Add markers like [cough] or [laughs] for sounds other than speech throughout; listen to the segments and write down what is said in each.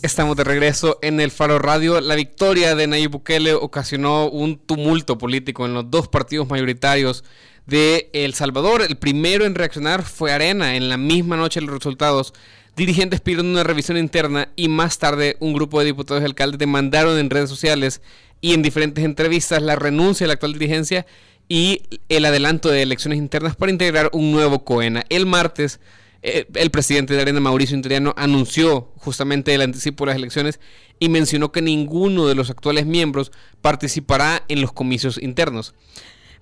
Estamos de regreso en el Faro Radio. La victoria de Nayib Bukele ocasionó un tumulto político en los dos partidos mayoritarios de El Salvador. El primero en reaccionar fue Arena. En la misma noche los resultados, dirigentes pidieron una revisión interna y más tarde un grupo de diputados y alcaldes demandaron en redes sociales y en diferentes entrevistas la renuncia de la actual dirigencia y el adelanto de elecciones internas para integrar un nuevo COENA. El martes el presidente de Arena, Mauricio Interiano, anunció justamente el anticipo de las elecciones y mencionó que ninguno de los actuales miembros participará en los comicios internos.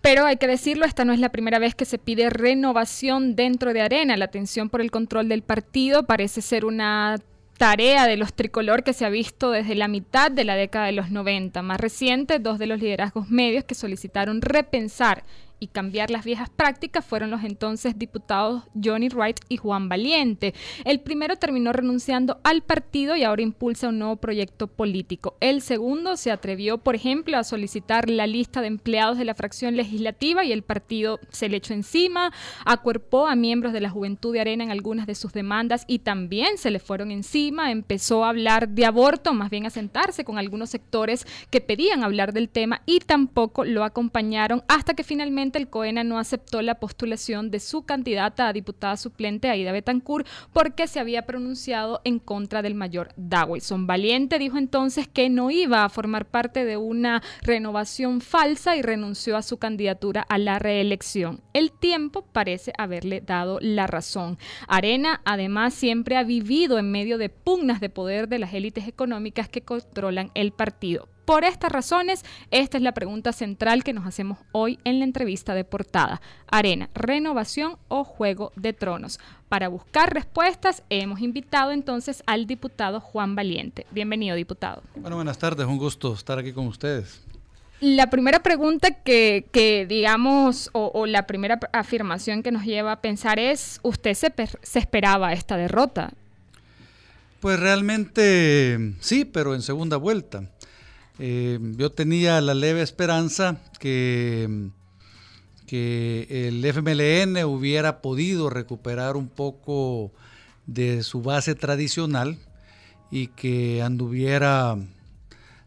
Pero hay que decirlo, esta no es la primera vez que se pide renovación dentro de Arena. La tensión por el control del partido parece ser una tarea de los tricolor que se ha visto desde la mitad de la década de los 90. Más reciente, dos de los liderazgos medios que solicitaron repensar y cambiar las viejas prácticas fueron los entonces diputados Johnny Wright y Juan Valiente. El primero terminó renunciando al partido y ahora impulsa un nuevo proyecto político. El segundo se atrevió, por ejemplo, a solicitar la lista de empleados de la fracción legislativa y el partido se le echó encima, acuerpó a miembros de la Juventud de Arena en algunas de sus demandas y también se le fueron encima, empezó a hablar de aborto, más bien a sentarse con algunos sectores que pedían hablar del tema y tampoco lo acompañaron hasta que finalmente el COENA no aceptó la postulación de su candidata a diputada suplente, Aida Betancourt, porque se había pronunciado en contra del mayor Dawson. Valiente dijo entonces que no iba a formar parte de una renovación falsa y renunció a su candidatura a la reelección. El tiempo parece haberle dado la razón. Arena, además, siempre ha vivido en medio de pugnas de poder de las élites económicas que controlan el partido. Por estas razones, esta es la pregunta central que nos hacemos hoy en la entrevista de portada. Arena, renovación o juego de tronos. Para buscar respuestas, hemos invitado entonces al diputado Juan Valiente. Bienvenido, diputado. Bueno, buenas tardes, un gusto estar aquí con ustedes. La primera pregunta que, digamos, o, la primera afirmación que nos lleva a pensar es, ¿usted se, se esperaba esta derrota? Pues realmente sí, pero en segunda vuelta. Eh, yo tenía la leve esperanza que, el FMLN hubiera podido recuperar un poco de su base tradicional y que anduviera,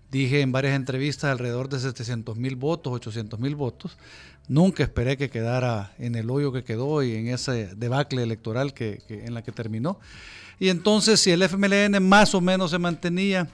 dije en varias entrevistas, alrededor de 700 mil votos, 800 mil votos. Nunca esperé que quedara en el hoyo que quedó y en ese debacle electoral que, en la que terminó. Y entonces, si el FMLN más o menos se mantenía,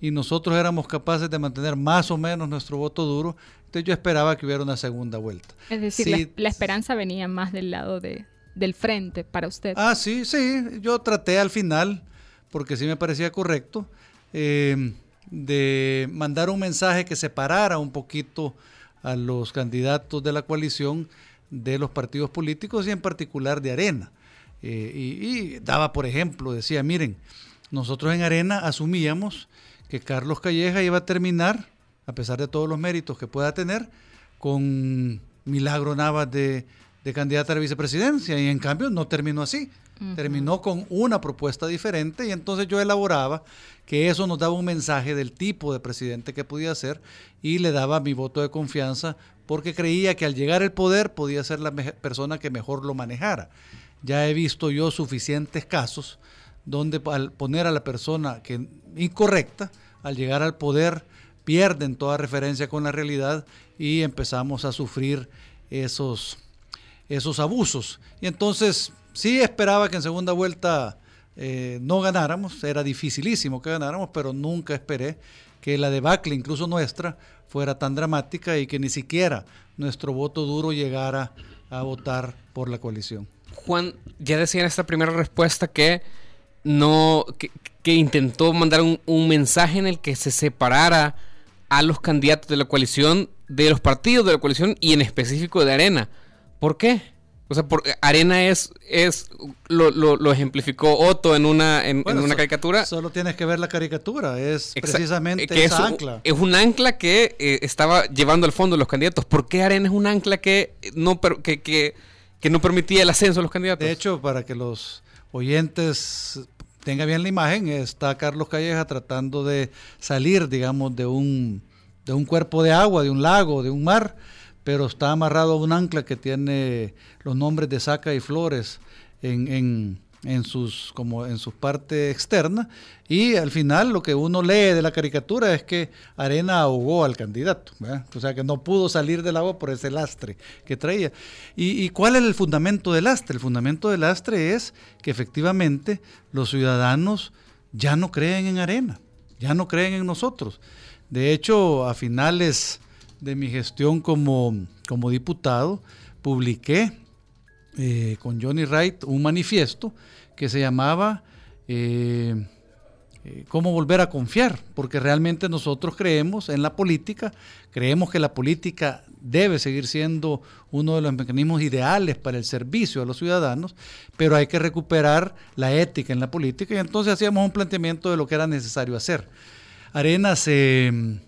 y nosotros éramos capaces de mantener más o menos nuestro voto duro, entonces yo esperaba que hubiera una segunda vuelta. Es decir, la, esperanza venía más del lado de, del frente para usted. Ah, sí, sí, yo traté al final, porque sí me parecía correcto, eh, de mandar un mensaje que separara un poquito a los candidatos de la coalición de los partidos políticos y en particular de Arena. Eh, y, y, daba, por ejemplo, decía, miren, nosotros en Arena asumíamos que Carlos Calleja iba a terminar, a pesar de todos los méritos que pueda tener, con Milagro Navas de, de candidata a la vicepresidencia y en cambio no terminó así. Terminó con una propuesta diferente y entonces yo elaboraba que eso nos daba un mensaje del tipo de presidente que podía ser y le daba mi voto de confianza porque creía que al llegar al poder podía ser la persona que mejor lo manejara. Ya he visto yo suficientes casos donde al poner a la persona que incorrecta, al llegar al poder, pierden toda referencia con la realidad y empezamos a sufrir esos, esos abusos. Y entonces sí esperaba que en segunda vuelta eh, no ganáramos, era dificilísimo que ganáramos, pero nunca esperé que la debacle, incluso nuestra, fuera tan dramática y que ni siquiera nuestro voto duro llegara a votar por la coalición. Juan, ya decía en esta primera respuesta que no que, intentó mandar un, mensaje en el que se separara a los candidatos de la coalición de los partidos de la coalición y en específico de Arena. ¿Por qué? O sea, por, Arena es, es lo, lo, ejemplificó Otto en una, en, una caricatura. Solo tienes que ver la caricatura, es precisamente que esa es, ancla. Es un ancla que eh, estaba llevando al fondo los candidatos. ¿Por qué Arena es un ancla que no, que, que, que no permitía el ascenso de los candidatos? De hecho, para que los oyentes tenga bien la imagen, está Carlos Calleja tratando de salir, digamos, de un, de un cuerpo de agua, de un lago, de un mar, pero está amarrado a un ancla que tiene los nombres de Saca y Flores en, en sus como en sus partes externas y al final lo que uno lee de la caricatura es que Arena ahogó al candidato, o sea que no pudo salir del agua por ese lastre que traía. ¿Y, ¿Y cuál es el fundamento del lastre? El fundamento del lastre es que efectivamente los ciudadanos ya no creen en Arena, ya no creen en nosotros. De hecho, a finales de mi gestión como, como diputado, publiqué eh, con Johnny Wright un manifiesto que se llamaba eh, eh, Cómo volver a confiar, porque realmente nosotros creemos en la política, creemos que la política debe seguir siendo uno de los mecanismos ideales para el servicio a los ciudadanos, pero hay que recuperar la ética en la política y entonces hacíamos un planteamiento de lo que era necesario hacer. Arena se,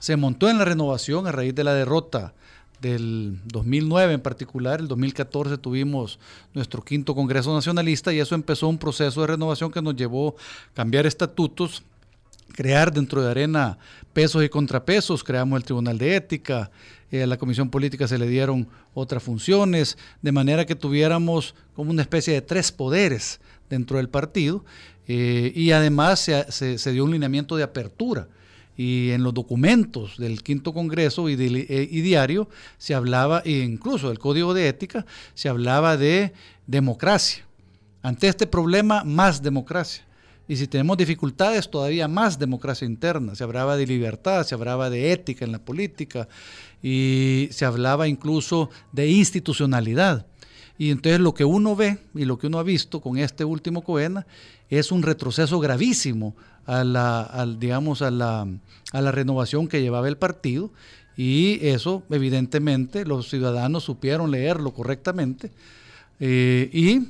se montó en la renovación a raíz de la derrota del 2009 en particular, el 2014 tuvimos nuestro quinto Congreso Nacionalista y eso empezó un proceso de renovación que nos llevó a cambiar estatutos, crear dentro de Arena pesos y contrapesos, creamos el Tribunal de Ética, eh, a la Comisión Política se le dieron otras funciones, de manera que tuviéramos como una especie de tres poderes dentro del partido eh, y además se dio un lineamiento de apertura y en los documentos del quinto congreso y, eh, diario se hablaba, e incluso del código de ética, se hablaba de democracia. Ante este problema, más democracia. Y si tenemos dificultades, todavía más democracia interna. Se hablaba de libertad, se hablaba de ética en la política y se hablaba incluso de institucionalidad. Y entonces lo que uno ve y lo que uno ha visto con este último COENA es un retroceso gravísimo a la, digamos, a la, a la renovación que llevaba el partido y eso evidentemente los ciudadanos supieron leerlo correctamente eh, y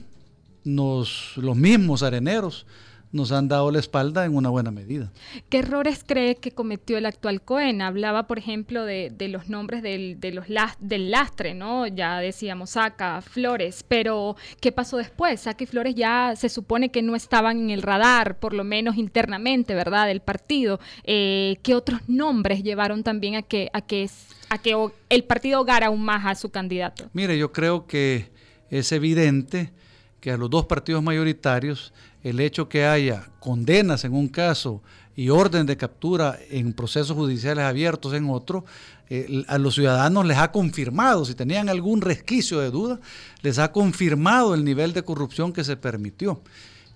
nos, los mismos areneros nos han dado la espalda en una buena medida. ¿Qué errores cree que cometió el actual Cohen? Hablaba, por ejemplo, de, los nombres del, de los del lastre, ¿no? Ya decíamos Saca, Flores, pero ¿qué pasó después? Saca y Flores ya se supone que no estaban en el radar, por lo menos internamente, ¿verdad? Del partido. Eh, ¿Qué otros nombres llevaron también a que, a que, a que el partido ahogara aún más a su candidato? Mire, yo creo que es evidente que a los dos partidos mayoritarios el hecho que haya condenas en un caso y orden de captura en procesos judiciales abiertos en otro, eh, a los ciudadanos les ha confirmado, si tenían algún resquicio de duda, les ha confirmado el nivel de corrupción que se permitió.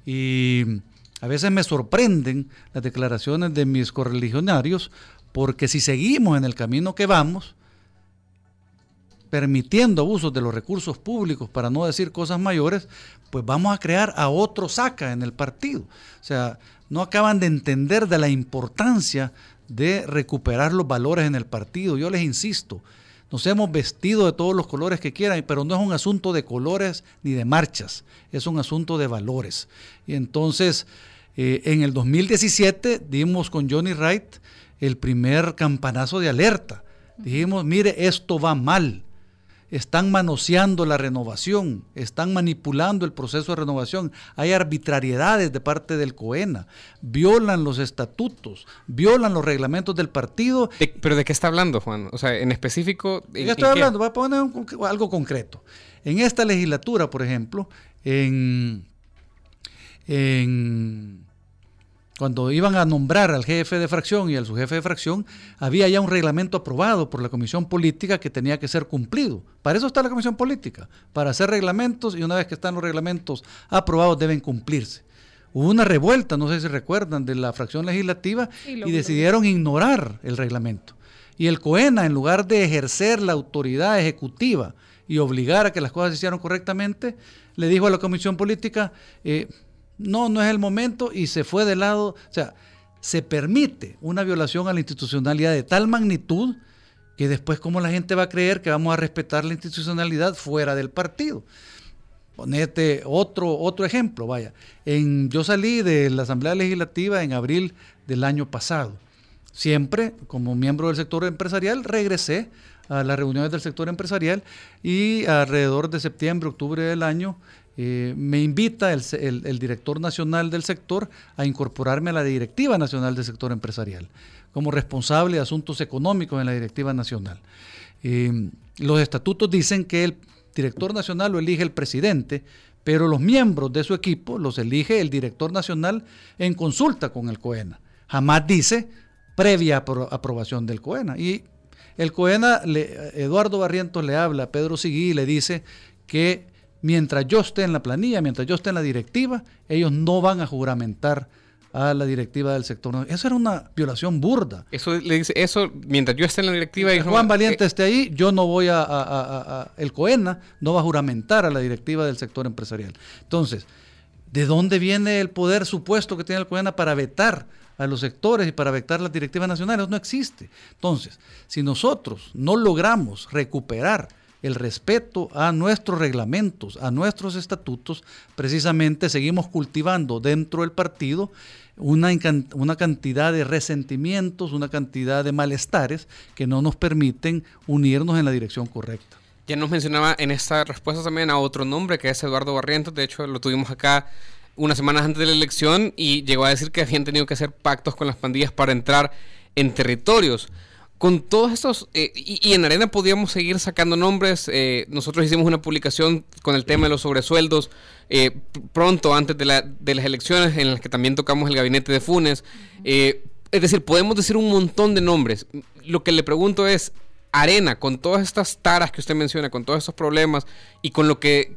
Y a veces me sorprenden las declaraciones de mis correligionarios, porque si seguimos en el camino que vamos, permitiendo abusos de los recursos públicos, para no decir cosas mayores, pues vamos a crear a otro saca en el partido. O sea, no acaban de entender de la importancia de recuperar los valores en el partido. Yo les insisto, nos hemos vestido de todos los colores que quieran, pero no es un asunto de colores ni de marchas, es un asunto de valores. Y entonces, eh, en el 2017 dimos con Johnny Wright el primer campanazo de alerta. Dijimos, mire, esto va mal están manoseando la renovación, están manipulando el proceso de renovación, hay arbitrariedades de parte del COENA, violan los estatutos, violan los reglamentos del partido. ¿Pero de qué está hablando, Juan? O sea, en específico... ¿De qué estoy hablando? Voy a poner algo concreto. En esta legislatura, por ejemplo, en, en cuando iban a nombrar al jefe de fracción y al subjefe de fracción, había ya un reglamento aprobado por la comisión política que tenía que ser cumplido. Para eso está la comisión política, para hacer reglamentos y una vez que están los reglamentos aprobados deben cumplirse. Hubo una revuelta, no sé si recuerdan, de la fracción legislativa y, decidieron ignorar el reglamento. Y el COENA, en lugar de ejercer la autoridad ejecutiva y obligar a que las cosas se hicieran correctamente, le dijo a la comisión política, eh, no, no es el momento y se fue de lado. O sea, se permite una violación a la institucionalidad de tal magnitud que después cómo la gente va a creer que vamos a respetar la institucionalidad fuera del partido. Ponete otro, otro ejemplo, vaya. En, yo salí de la Asamblea Legislativa en abril del año pasado. Siempre, como miembro del sector empresarial, regresé a las reuniones del sector empresarial y alrededor de septiembre, octubre del año eh, me invita el, director nacional del sector a incorporarme a la Directiva Nacional del Sector Empresarial como responsable de asuntos económicos en la Directiva Nacional. Eh, los estatutos dicen que el director nacional lo elige el presidente, pero los miembros de su equipo los elige el director nacional en consulta con el COENA. Jamás dice previa aprobación del COENA. Y el COENA, Eduardo Barrientos le habla a Pedro Seguí y le dice que mientras yo esté en la planilla, mientras yo esté en la directiva, ellos no van a juramentar a la directiva del sector. Eso era una violación burda. Eso le dice, eso mientras yo esté en la directiva. y Juan Valiente eh, esté ahí, yo no voy a, el COENA no va a juramentar a la directiva del sector empresarial. Entonces, ¿de dónde viene el poder supuesto que tiene el COENA para vetar a los sectores y para vetar las directivas nacionales? No existe. Entonces, si nosotros no logramos recuperar el respeto a nuestros reglamentos, a nuestros estatutos, precisamente seguimos cultivando dentro del partido una, una cantidad de resentimientos, una cantidad de malestares que no nos permiten unirnos en la dirección correcta. Ya nos mencionaba en esta respuesta también a otro nombre que es Eduardo Barrientos, de hecho lo tuvimos acá unas semanas antes de la elección y llegó a decir que habían tenido que hacer pactos con las pandillas para entrar en territorios con todos estos, eh, y, en Arena podíamos seguir sacando nombres, eh, nosotros hicimos una publicación con el tema de los sobresueldos eh, pronto antes de, la, de, las elecciones en las que también tocamos el gabinete de Funes, es decir, podemos decir un montón de nombres. Lo que le pregunto es, Arena, con todas estas taras que usted menciona, con todos estos problemas y con lo que,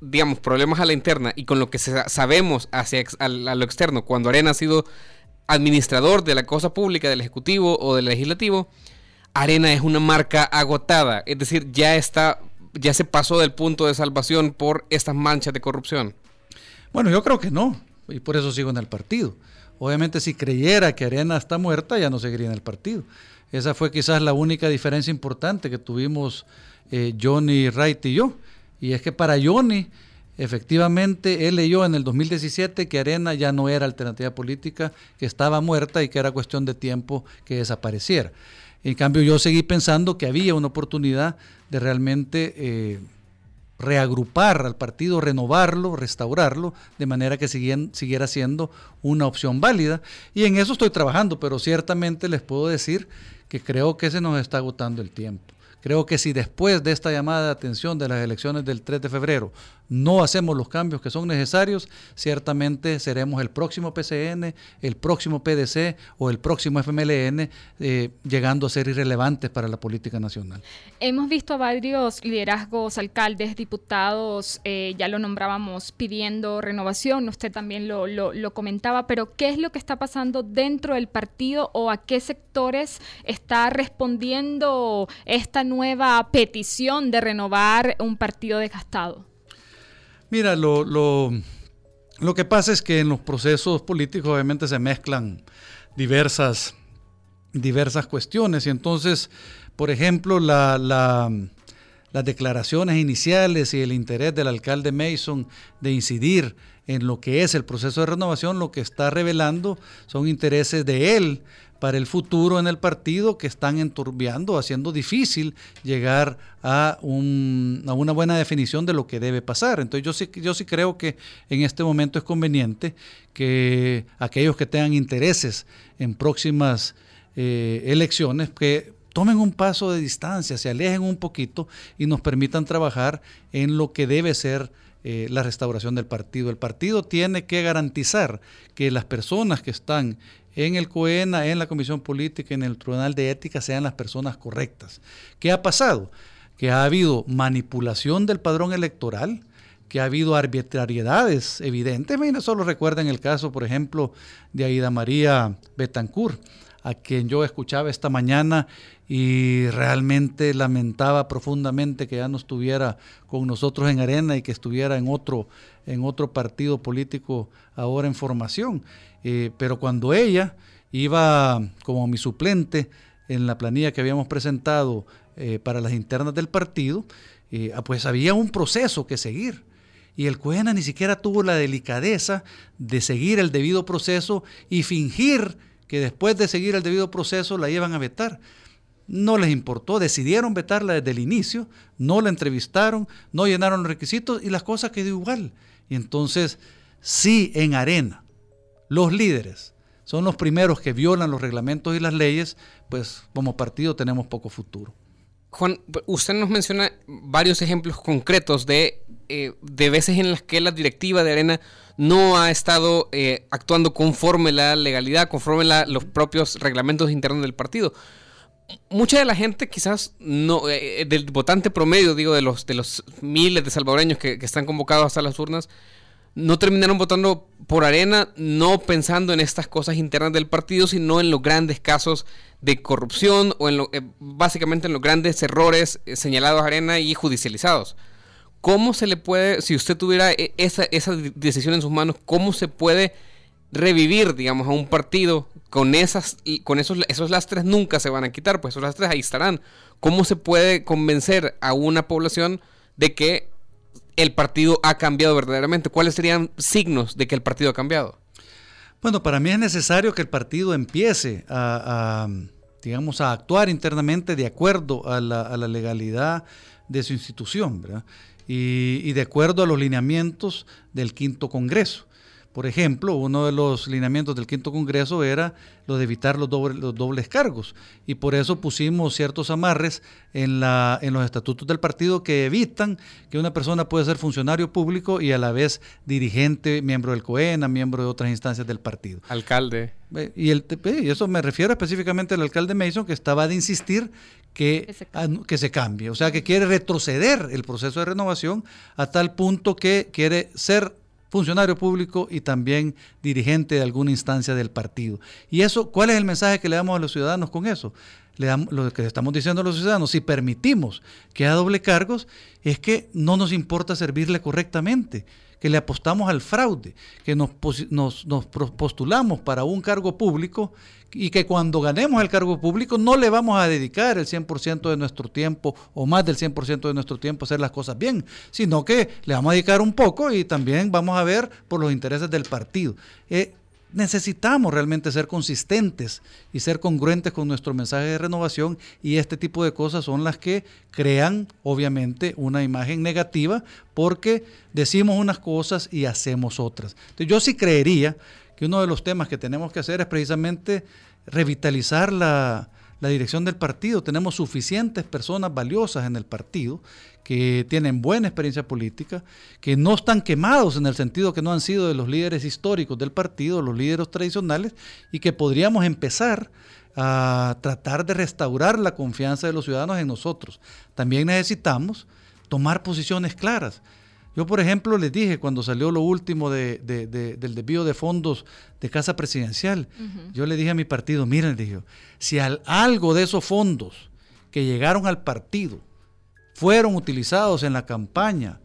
digamos, problemas a la interna y con lo que sabemos hacia a lo externo, cuando Arena ha sido administrador de la cosa pública, del Ejecutivo o del Legislativo, Arena es una marca agotada, es decir, ya está, ya se pasó del punto de salvación por estas manchas de corrupción. Bueno, yo creo que no, y por eso sigo en el partido. Obviamente si creyera que Arena está muerta, ya no seguiría en el partido. Esa fue quizás la única diferencia importante que tuvimos eh, Johnny Wright y yo. Y es que para Johnny Efectivamente, él leyó en el 2017 que Arena ya no era alternativa política, que estaba muerta y que era cuestión de tiempo que desapareciera. En cambio, yo seguí pensando que había una oportunidad de realmente eh, reagrupar al partido, renovarlo, restaurarlo, de manera que siguiera siendo una opción válida. Y en eso estoy trabajando, pero ciertamente les puedo decir que creo que se nos está agotando el tiempo. Creo que si después de esta llamada de atención de las elecciones del 3 de febrero no hacemos los cambios que son necesarios, ciertamente seremos el próximo PCN, el próximo PDC o el próximo FMLN, eh, llegando a ser irrelevantes para la política nacional. Hemos visto a varios liderazgos, alcaldes, diputados, eh, ya lo nombrábamos pidiendo renovación, usted también lo, lo comentaba, pero ¿qué es lo que está pasando dentro del partido o a qué sectores está respondiendo esta nueva petición de renovar un partido desgastado? Mira, lo, lo, lo que pasa es que en los procesos políticos obviamente se mezclan diversas, diversas cuestiones. Y entonces, por ejemplo, la, la, las declaraciones iniciales y el interés del alcalde Mason de incidir en lo que es el proceso de renovación, lo que está revelando son intereses de él para el futuro en el partido que están enturbiando, haciendo difícil llegar a, una buena definición de lo que debe pasar. Entonces yo sí, yo sí creo que en este momento es conveniente que aquellos que tengan intereses en próximas eh, elecciones, que tomen un paso de distancia, se alejen un poquito y nos permitan trabajar en lo que debe ser eh, la restauración del partido. El partido tiene que garantizar que las personas que están en el COENA, en la Comisión Política, en el Tribunal de Ética sean las personas correctas. ¿Qué ha pasado? Que ha habido manipulación del padrón electoral, que ha habido arbitrariedades evidentes. solo recuerden el caso, por ejemplo, de Aida María Betancourt, a quien yo escuchaba esta mañana y realmente lamentaba profundamente que ya no estuviera con nosotros en arena y que estuviera en otro, en otro partido político ahora en formación. Eh, pero cuando ella iba como mi suplente en la planilla que habíamos presentado eh, para las internas del partido, eh, ah, pues había un proceso que seguir. Y el CUENA ni siquiera tuvo la delicadeza de seguir el debido proceso y fingir que después de seguir el debido proceso la iban a vetar. No les importó, decidieron vetarla desde el inicio, no la entrevistaron, no llenaron los requisitos y las cosas quedó igual. Y entonces, sí, en arena, los líderes son los primeros que violan los reglamentos y las leyes, pues como partido tenemos poco futuro. Juan, usted nos menciona varios ejemplos concretos de eh, de veces en las que la directiva de Arena no ha estado eh, actuando conforme la legalidad, conforme los propios reglamentos internos del partido. Mucha de la gente, quizás no, eh, del votante promedio, digo, de los, de los miles de salvadoreños que, que están convocados hasta las urnas, no terminaron votando por Arena, no pensando en estas cosas internas del partido, sino en los grandes casos de corrupción o en lo, eh, básicamente en los grandes errores eh, señalados a Arena y judicializados. ¿Cómo se le puede, si usted tuviera e, esa, esa decisión en sus manos, cómo se puede revivir, digamos, a un partido con esas con esos esos lastres nunca se van a quitar, pues esos lastres ahí estarán. ¿Cómo se puede convencer a una población de que el partido ha cambiado verdaderamente? ¿Cuáles serían signos de que el partido ha cambiado? Bueno, para mí es necesario que el partido empiece a, digamos, a actuar internamente de acuerdo a la, legalidad de su institución, ¿verdad? y de acuerdo a los lineamientos del quinto Congreso. Por ejemplo, uno de los lineamientos del quinto Congreso era lo de evitar los, los dobles cargos y por eso pusimos ciertos amarres en, la, en los estatutos del partido que evitan que una persona pueda ser funcionario público y a la vez dirigente, miembro del COENA, miembro de otras instancias del partido. Alcalde. Y, el, y eso me refiero específicamente al alcalde Mason que estaba de insistir que, que, se cambie. O sea, que quiere retroceder el proceso de renovación a tal punto que quiere ser funcionario público y también dirigente de alguna instancia del partido. ¿Y eso, cuál es el mensaje que le damos a los ciudadanos con eso? Le damos, lo que estamos diciendo a los ciudadanos, si permitimos que haya doble cargos, es que no nos importa servirle correctamente que le apostamos al fraude, que nos, nos, nos, postulamos para un cargo público y que cuando ganemos el cargo público no le vamos a dedicar el 100% de nuestro tiempo o más del 100% de nuestro tiempo a hacer las cosas bien, sino que le vamos a dedicar un poco y también vamos a ver por los intereses del partido. Eh, necesitamos realmente ser consistentes y ser congruentes con nuestro mensaje de renovación y este tipo de cosas son las que crean obviamente una imagen negativa porque decimos unas cosas y hacemos otras. Entonces, yo sí creería que uno de los temas que tenemos que hacer es precisamente revitalizar la, la dirección del partido. Tenemos suficientes personas valiosas en el partido que tienen buena experiencia política, que no están quemados en el sentido que no han sido de los líderes históricos del partido, los líderes tradicionales, y que podríamos empezar a tratar de restaurar la confianza de los ciudadanos en nosotros. También necesitamos tomar posiciones claras. Yo, por ejemplo, les dije cuando salió lo último del desvío de fondos de Casa Presidencial, yo le dije a mi partido, miren, dije, si algo de esos fondos que llegaron al partido fueron utilizados en la campaña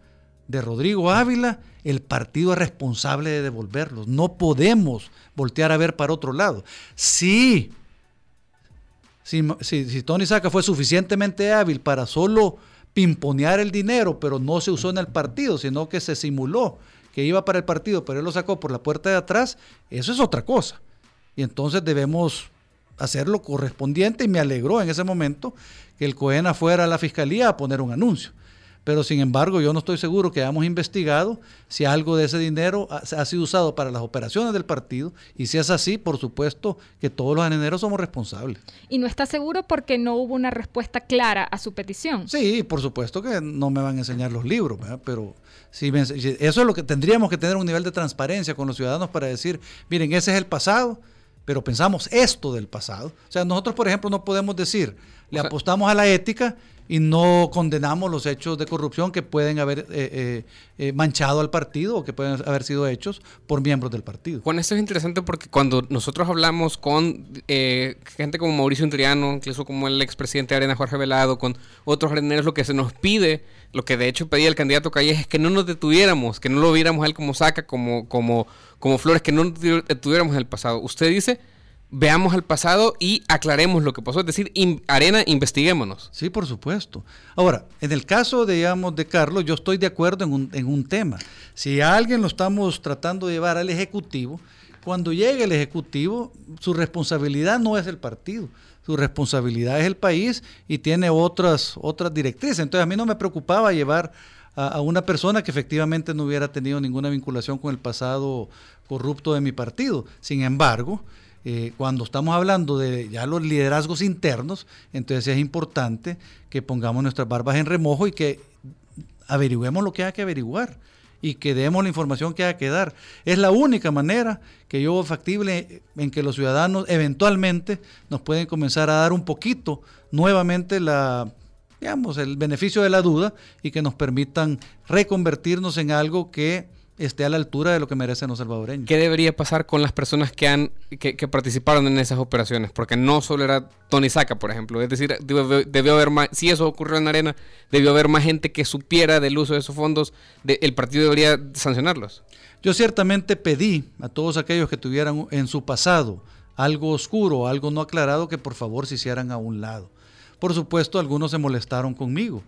de Rodrigo Ávila, el partido es responsable de devolverlos. No podemos voltear a ver para otro lado. Sí, si, si Tony Saca fue suficientemente hábil para solo pimponear el dinero, pero no se usó en el partido, sino que se simuló que iba para el partido, pero él lo sacó por la puerta de atrás, eso es otra cosa. Y entonces debemos hacer lo correspondiente y me alegró en ese momento que el COENA fuera a la fiscalía a poner un anuncio pero sin embargo yo no estoy seguro que hayamos investigado si algo de ese dinero ha, sido usado para las operaciones del partido y si es así, por supuesto que todos los aneneros somos responsables. ¿Y no está seguro porque no hubo una respuesta clara a su petición? Sí, por supuesto que no me van a enseñar los libros, pero si eso es lo que tendríamos que tener un nivel de transparencia con los ciudadanos para decir, miren, ese es el pasado, pero pensamos esto del pasado. O sea, nosotros, por ejemplo, no podemos decir, le apostamos a la ética y no condenamos los hechos de corrupción que pueden haber eh, eh, eh, manchado al partido o que pueden haber sido hechos por miembros del partido. Juan, esto es interesante porque cuando nosotros hablamos con gente como Mauricio Intriano, incluso como el expresidente de Arena Jorge Velado, con otros areneros, lo que se nos pide, lo que de hecho pedía el candidato Calles es que no nos detuviéramos, que no lo viéramos a él como saca, como, como, como flores, que no nos detuviéramos en el pasado. Usted dice veamos al pasado y aclaremos lo que pasó. Es decir, Arena, investiguémonos. Sí, por supuesto. Ahora, en el caso, digamos, de Carlos, yo estoy de acuerdo en un, en un tema. Si a alguien lo estamos tratando de llevar al Ejecutivo, cuando llegue el Ejecutivo, su responsabilidad no es el partido, su responsabilidad es el país y tiene otras, otras directrices. Entonces, a mí no me preocupaba llevar a, a una persona que efectivamente no hubiera tenido ninguna vinculación con el pasado corrupto de mi partido. Sin embargo, eh, cuando estamos hablando de ya los liderazgos internos, entonces es importante que pongamos nuestras barbas en remojo y que averigüemos lo que haya que averiguar y que demos la información que haya que dar. Es la única manera que yo factible en que los ciudadanos eventualmente nos pueden comenzar a dar un poquito nuevamente la digamos el beneficio de la duda y que nos permitan reconvertirnos en algo que esté a la altura de lo que merecen los salvadoreños. ¿Qué debería pasar con las personas que han que, participaron en esas operaciones? Porque no solo era Tony Saca, por ejemplo. Es decir, debió, haber más, si eso ocurrió en Arena, debió haber más gente que supiera del uso de esos fondos. el partido debería sancionarlos. Yo ciertamente pedí a todos aquellos que tuvieran en su pasado algo oscuro, algo no aclarado, que por favor se hicieran a un lado. Por supuesto, algunos se molestaron conmigo.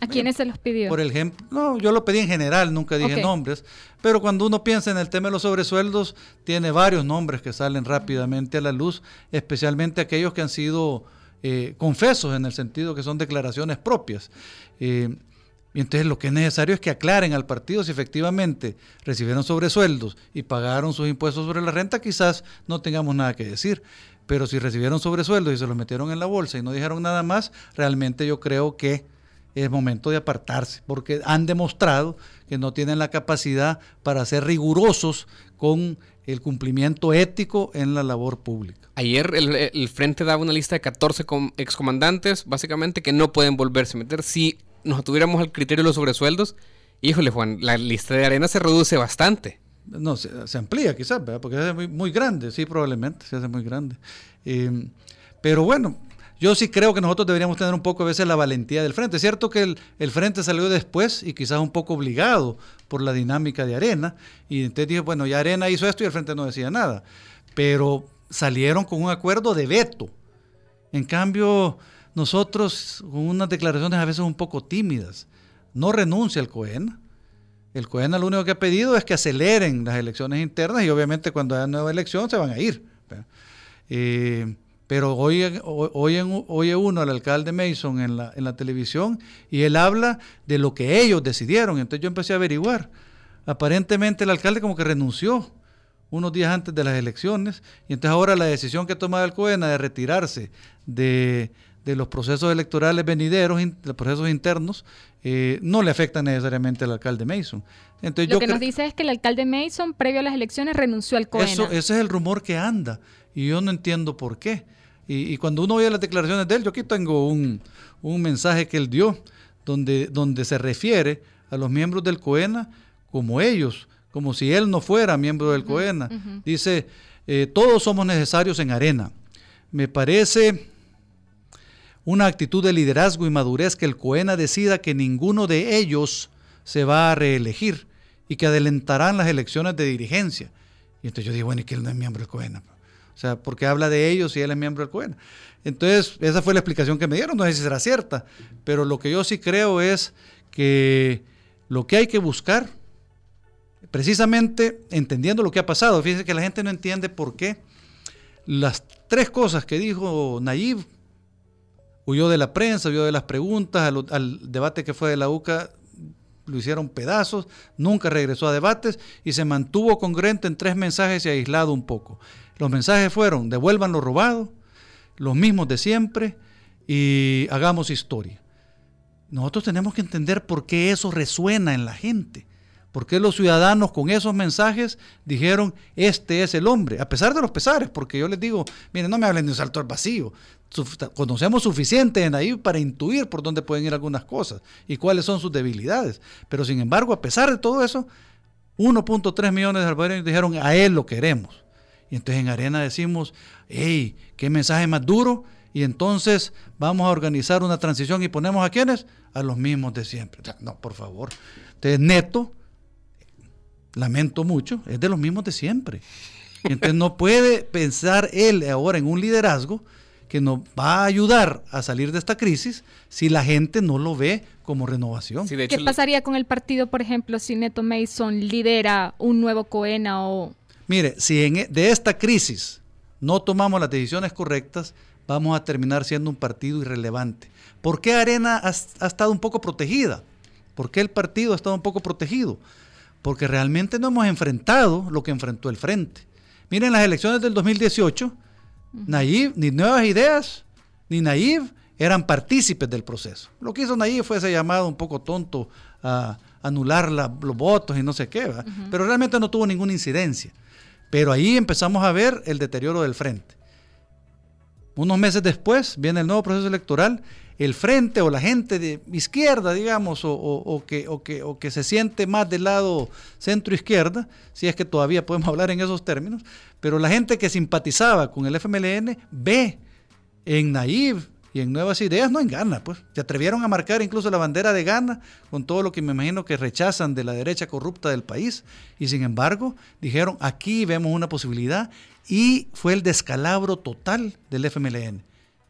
¿A quiénes se los pidió? Por ejemplo, no, yo lo pedí en general, nunca dije nombres, pero cuando uno piensa en el tema de los sobresueldos, tiene varios nombres que salen rápidamente a la luz, especialmente aquellos que han sido eh, confesos en el sentido que son declaraciones propias. Eh, y entonces lo que es necesario es que aclaren al partido si efectivamente recibieron sobresueldos y pagaron sus impuestos sobre la renta, quizás no tengamos nada que decir. Pero si recibieron sobresueldos y se los metieron en la bolsa y no dijeron nada más, realmente yo creo que es momento de apartarse, porque han demostrado que no tienen la capacidad para ser rigurosos con el cumplimiento ético en la labor pública. Ayer el, Frente daba una lista de 14 excomandantes, básicamente, que no pueden volverse a meter. Si nos tuviéramos al criterio de los sobresueldos, híjole Juan, la lista de arena se reduce bastante. No, se, amplía quizás, porque se hace muy, muy, grande, sí, probablemente, se hace muy grande. Eh, pero bueno, yo sí creo que nosotros deberíamos tener un poco a veces la valentía del frente. Es cierto que el, frente salió después y quizás un poco obligado por la dinámica de Arena. Y entonces dije, bueno, ya Arena hizo esto y el frente no decía nada. Pero salieron con un acuerdo de veto. En cambio, nosotros con unas declaraciones a veces un poco tímidas. No renuncia el COEN. El COEN lo único que ha pedido es que aceleren las elecciones internas y obviamente cuando haya nueva elección se van a ir. Pero oye, oye, uno al alcalde Mason en la, en la televisión y él habla de lo que ellos decidieron. Entonces yo empecé a averiguar. Aparentemente el alcalde como que renunció unos días antes de las elecciones y entonces ahora la decisión que ha tomado el COENA de retirarse de, los procesos electorales venideros, los procesos internos, eh, no le afecta necesariamente al alcalde Mason. Entonces, Lo que nos dice es que el alcalde Mason, previo a las elecciones, renunció al COENA. Eso, ese es el rumor que anda y yo no entiendo por qué. Y, cuando uno oye las declaraciones de él, yo aquí tengo un, mensaje que él dio, donde, donde se refiere a los miembros del COENA como ellos, como si él no fuera miembro del COENA. Dice, eh, todos somos necesarios en arena. Me parece una actitud de liderazgo y madurez que el COENA decida que ninguno de ellos se va a reelegir y que adelantarán las elecciones de dirigencia. Y entonces yo digo, bueno, ¿y que él no es miembro del COENA? O sea, porque habla de ellos y él es miembro del COEN. Entonces, esa fue la explicación que me dieron, no sé si será cierta, pero lo que yo sí creo es que lo que hay que buscar, precisamente entendiendo lo que ha pasado, fíjense que la gente no entiende por qué las tres cosas que dijo Nayib, huyó de la prensa, huyó de las preguntas, al, al debate que fue de la UCA, lo hicieron pedazos, nunca regresó a debates y se mantuvo congruente en tres mensajes y aislado un poco. Los mensajes fueron, devuelvan lo robado, los mismos de siempre y hagamos historia. Nosotros tenemos que entender por qué eso resuena en la gente. ¿Por qué los ciudadanos con esos mensajes dijeron, este es el hombre? A pesar de los pesares, porque yo les digo, miren, no me hablen de un salto al vacío. Conocemos suficiente en ahí para intuir por dónde pueden ir algunas cosas y cuáles son sus debilidades. Pero sin embargo, a pesar de todo eso, 1.3 millones de salvadoreños dijeron, a él lo queremos. Y entonces en Arena decimos, hey, qué mensaje más duro. Y entonces vamos a organizar una transición y ponemos a quienes? A los mismos de siempre. no, por favor. Entonces, neto, lamento mucho, es de los mismos de siempre. entonces no puede pensar él ahora en un liderazgo que nos va a ayudar a salir de esta crisis si la gente no lo ve como renovación. ¿Qué pasaría con el partido, por ejemplo, si Neto Mason lidera un nuevo COENA o Mire, si e, de esta crisis no tomamos las decisiones correctas, vamos a terminar siendo un partido irrelevante. ¿Por qué Arena ha, estado un poco protegida? ¿Por qué el partido ha estado un poco protegido? Porque realmente no hemos enfrentado lo que enfrentó el Frente. Miren las elecciones del 2018, Nayib, ni nuevas ideas, ni Nayib eran partícipes del proceso. Lo que hizo Nayib fue ese llamado un poco tonto a anular los votos y no sé qué, pero realmente no tuvo ninguna incidencia. Pero ahí empezamos a ver el deterioro del frente. Unos meses después viene el nuevo proceso electoral, el frente o la gente de izquierda, digamos, o, que, que, o que se siente más del lado centro-izquierda, si es que todavía podemos [laughs] hablar en esos términos, pero la gente que simpatizaba con el FMLN ve en Naive y en Nuevas Ideas, no en Ghana, pues. Se atrevieron a marcar incluso la bandera de Ghana con todo lo que me imagino que rechazan de la derecha corrupta del país. Y sin embargo, dijeron, aquí vemos una posibilidad y fue el descalabro total del FMLN.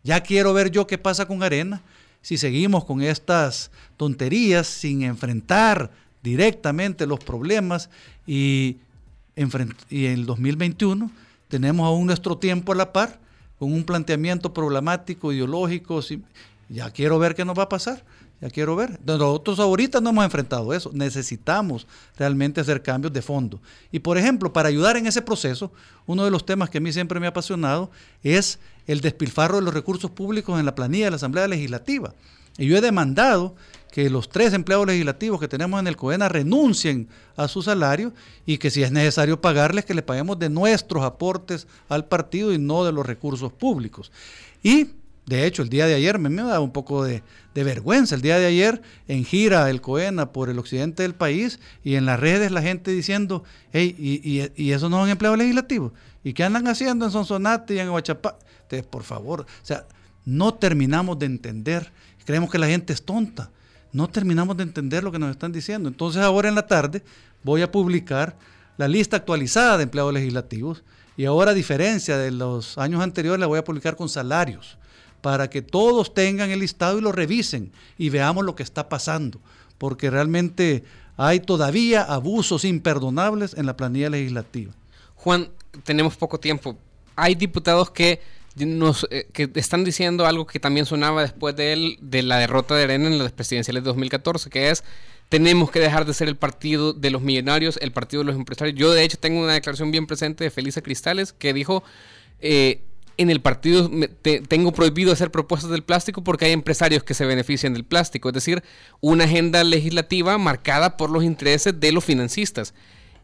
Ya quiero ver yo qué pasa con Arena si seguimos con estas tonterías sin enfrentar directamente los problemas y, y en el 2021 tenemos aún nuestro tiempo a la par con un planteamiento problemático, ideológico. Ya quiero ver qué nos va a pasar. Ya quiero ver. Nosotros ahorita no hemos enfrentado eso. Necesitamos realmente hacer cambios de fondo. Y por ejemplo, para ayudar en ese proceso, uno de los temas que a mí siempre me ha apasionado es el despilfarro de los recursos públicos en la planilla de la Asamblea Legislativa. Y yo he demandado que los tres empleados legislativos que tenemos en el COENA renuncien a su salario y que si es necesario pagarles, que le paguemos de nuestros aportes al partido y no de los recursos públicos. Y de hecho, el día de ayer me, me da un poco de, vergüenza. El día de ayer en gira el COENA por el occidente del país y en las redes la gente diciendo, hey, y, y, esos no son empleados legislativos. ¿Y qué andan haciendo en Sonsonate y en Huachapá? Entonces, por favor, o sea, no terminamos de entender. Creemos que la gente es tonta no terminamos de entender lo que nos están diciendo. Entonces ahora en la tarde voy a publicar la lista actualizada de empleados legislativos y ahora a diferencia de los años anteriores la voy a publicar con salarios para que todos tengan el listado y lo revisen y veamos lo que está pasando, porque realmente hay todavía abusos imperdonables en la planilla legislativa. Juan, tenemos poco tiempo. Hay diputados que nos, eh, que están diciendo algo que también sonaba después de, él, de la derrota de Arena en las presidenciales de 2014, que es tenemos que dejar de ser el partido de los millonarios, el partido de los empresarios. Yo de hecho tengo una declaración bien presente de Felisa Cristales que dijo, eh, en el partido tengo prohibido hacer propuestas del plástico porque hay empresarios que se benefician del plástico, es decir, una agenda legislativa marcada por los intereses de los financistas.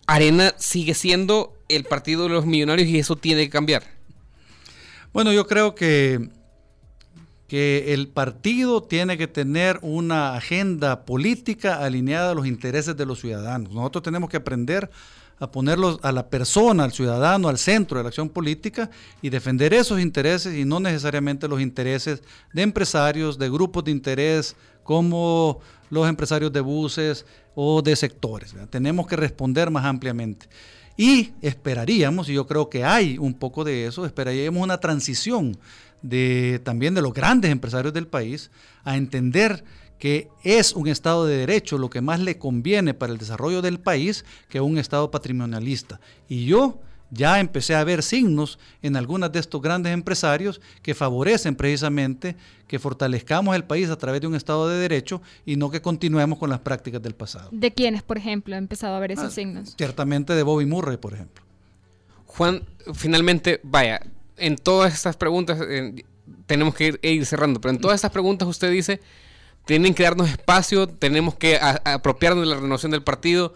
Arena sigue siendo el partido de los millonarios y eso tiene que cambiar. Bueno, yo creo que, que el partido tiene que tener una agenda política alineada a los intereses de los ciudadanos. Nosotros tenemos que aprender a ponerlos a la persona, al ciudadano, al centro de la acción política y defender esos intereses y no necesariamente los intereses de empresarios, de grupos de interés como los empresarios de buses o de sectores. Tenemos que responder más ampliamente. Y esperaríamos, y yo creo que hay un poco de eso, esperaríamos una transición de, también de los grandes empresarios del país a entender que es un Estado de Derecho lo que más le conviene para el desarrollo del país que un Estado patrimonialista. Y yo ya empecé a ver signos en algunos de estos grandes empresarios que favorecen precisamente que fortalezcamos el país a través de un Estado de Derecho y no que continuemos con las prácticas del pasado. ¿De quiénes, por ejemplo, ha empezado a ver esos ah, signos? Ciertamente de Bobby Murray, por ejemplo. Juan, finalmente, vaya, en todas estas preguntas, tenemos que ir, cerrando, pero en todas estas preguntas usted dice, tienen que darnos espacio, tenemos que apropiarnos de la renovación del partido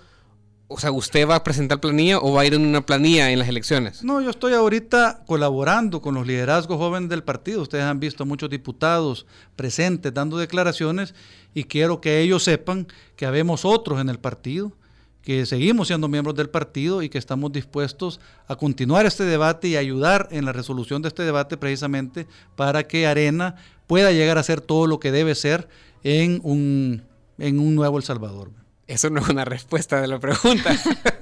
o sea, ¿usted va a presentar planilla o va a ir en una planilla en las elecciones? No, yo estoy ahorita colaborando con los liderazgos jóvenes del partido. Ustedes han visto muchos diputados presentes dando declaraciones y quiero que ellos sepan que habemos otros en el partido, que seguimos siendo miembros del partido y que estamos dispuestos a continuar este debate y ayudar en la resolución de este debate precisamente para que Arena pueda llegar a ser todo lo que debe ser en un, en un nuevo El Salvador. Eso no es una respuesta de la pregunta.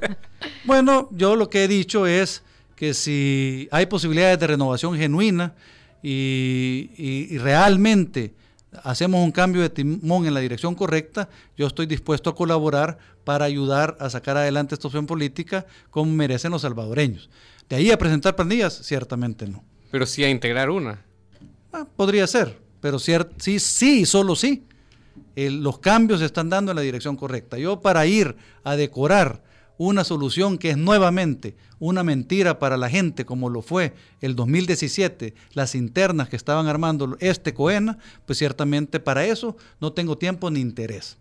[laughs] bueno, yo lo que he dicho es que si hay posibilidades de renovación genuina y, realmente hacemos un cambio de timón en la dirección correcta, yo estoy dispuesto a colaborar para ayudar a sacar adelante esta opción política como merecen los salvadoreños. De ahí a presentar pandillas, ciertamente no. Pero sí a integrar una. Ah, podría ser, pero sí, sí, solo sí los cambios se están dando en la dirección correcta. Yo para ir a decorar una solución que es nuevamente una mentira para la gente, como lo fue el 2017, las internas que estaban armando este COENA, pues ciertamente para eso no tengo tiempo ni interés.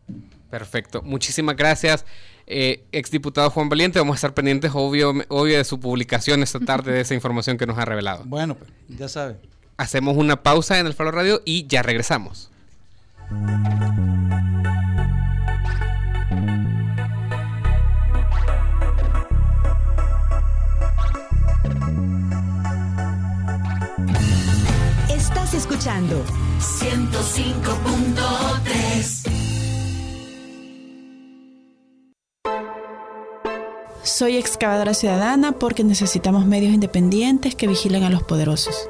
Perfecto. Muchísimas gracias, eh, exdiputado Juan Valiente. Vamos a estar pendientes, obvio, obvio, de su publicación esta tarde, de esa información que nos ha revelado. Bueno, pues ya sabe. Hacemos una pausa en el Faro Radio y ya regresamos. Estás escuchando 105.3 Soy excavadora ciudadana porque necesitamos medios independientes que vigilen a los poderosos.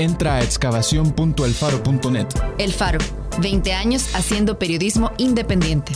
Entra a excavación.elfaro.net. El Faro, 20 años haciendo periodismo independiente.